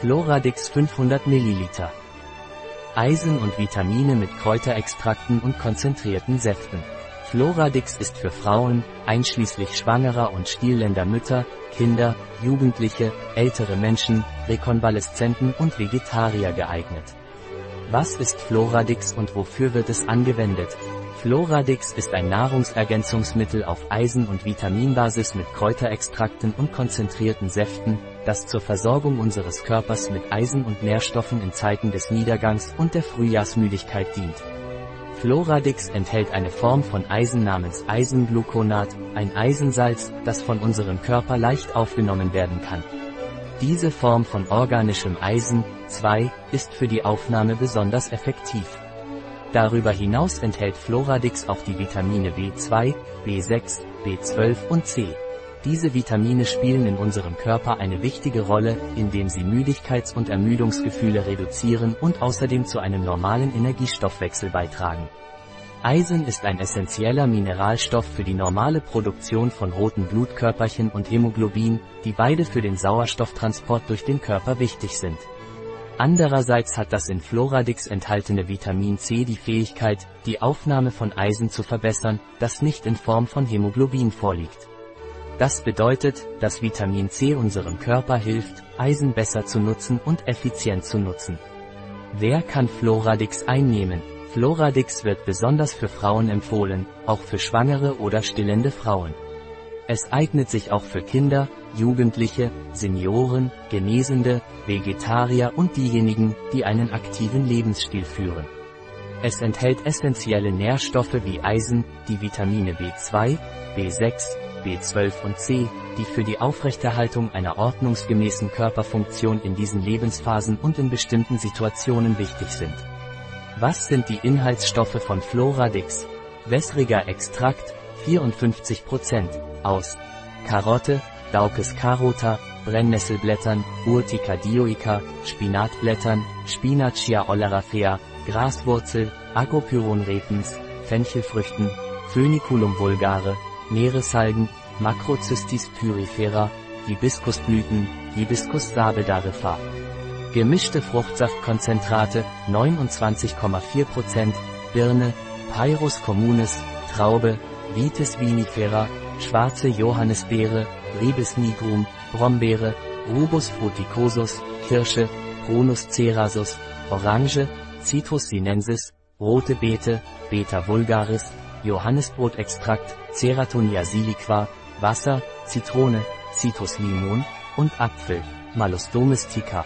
Floradix 500 ml. Eisen und Vitamine mit Kräuterextrakten und konzentrierten Säften. Floradix ist für Frauen, einschließlich schwangerer und stillender Mütter, Kinder, Jugendliche, ältere Menschen, Rekonvaleszenten und Vegetarier geeignet. Was ist Floradix und wofür wird es angewendet? Floradix ist ein Nahrungsergänzungsmittel auf Eisen- und Vitaminbasis mit Kräuterextrakten und konzentrierten Säften, das zur Versorgung unseres Körpers mit Eisen und Nährstoffen in Zeiten des Niedergangs und der Frühjahrsmüdigkeit dient. Floradix enthält eine Form von Eisen namens Eisengluconat, ein Eisensalz, das von unserem Körper leicht aufgenommen werden kann. Diese Form von organischem Eisen, 2, ist für die Aufnahme besonders effektiv. Darüber hinaus enthält Floradix auch die Vitamine B2, B6, B12 und C. Diese Vitamine spielen in unserem Körper eine wichtige Rolle, indem sie Müdigkeits- und Ermüdungsgefühle reduzieren und außerdem zu einem normalen Energiestoffwechsel beitragen. Eisen ist ein essentieller Mineralstoff für die normale Produktion von roten Blutkörperchen und Hämoglobin, die beide für den Sauerstofftransport durch den Körper wichtig sind. Andererseits hat das in Floradix enthaltene Vitamin C die Fähigkeit, die Aufnahme von Eisen zu verbessern, das nicht in Form von Hämoglobin vorliegt. Das bedeutet, dass Vitamin C unserem Körper hilft, Eisen besser zu nutzen und effizient zu nutzen. Wer kann Floradix einnehmen? Floradix wird besonders für Frauen empfohlen, auch für schwangere oder stillende Frauen. Es eignet sich auch für Kinder, Jugendliche, Senioren, Genesende, Vegetarier und diejenigen, die einen aktiven Lebensstil führen. Es enthält essentielle Nährstoffe wie Eisen, die Vitamine B2, B6, B12 und C, die für die Aufrechterhaltung einer ordnungsgemäßen Körperfunktion in diesen Lebensphasen und in bestimmten Situationen wichtig sind. Was sind die Inhaltsstoffe von Floradix? Wässriger Extrakt, 54%, aus Karotte, Daucus carota, Brennnesselblättern, Urtica dioica, Spinatblättern, Spinacia oleracea, Graswurzel, Agopyron repens, Fenchelfrüchten, Phöniculum vulgare, Meeresalgen, Macrocystis pyrifera, Hibiskusblüten, Hibiscus sabedarifa. Gemischte Fruchtsaftkonzentrate, 29,4%, Birne, Pyrus communis, Traube, Vitis vinifera, schwarze Johannisbeere, Ribes nigrum, Brombeere, Rubus fruticosus, Kirsche, Prunus cerasus, Orange, Citrus sinensis, rote Beete, Beta vulgaris, Johannisbrotextrakt, Ceratonia siliqua, Wasser, Zitrone, Citrus limon und Apfel, Malus domestica.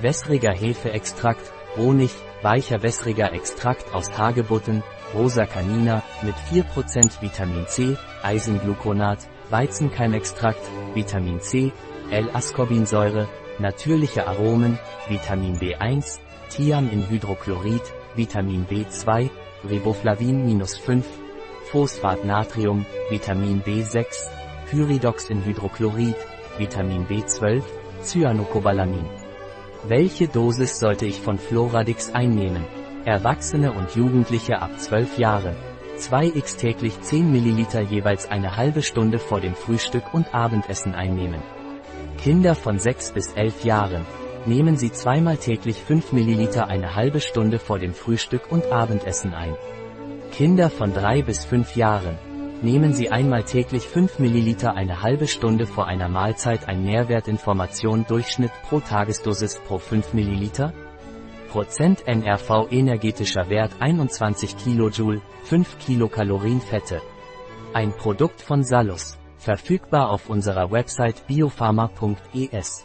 Wässriger Hefeextrakt, Honig, weicher wässriger Extrakt aus Hagebutten, Rosa canina, mit 4% Vitamin C, Eisengluconat, Weizenkeimextrakt, Vitamin C, L-Ascorbinsäure, natürliche Aromen, Vitamin B1, Thiam in Hydrochlorid, Vitamin B2, Riboflavin-5, Phosphat Natrium, Vitamin B6, Pyridox in Hydrochlorid, Vitamin B12, Cyanocobalamin. Welche Dosis sollte ich von Floradix einnehmen? Erwachsene und Jugendliche ab 12 Jahre. 2x täglich 10 ml jeweils eine halbe Stunde vor dem Frühstück und Abendessen einnehmen. Kinder von 6 bis 11 Jahren. Nehmen Sie zweimal täglich 5 ml eine halbe Stunde vor dem Frühstück und Abendessen ein. Kinder von 3 bis 5 Jahren. Nehmen Sie einmal täglich 5 ml eine halbe Stunde vor einer Mahlzeit ein Nährwertinformation Durchschnitt pro Tagesdosis pro 5 ml? Prozent NRV energetischer Wert 21 kJ, 5 Kilokalorien Fette. Ein Produkt von Salus. Verfügbar auf unserer Website biopharma.es.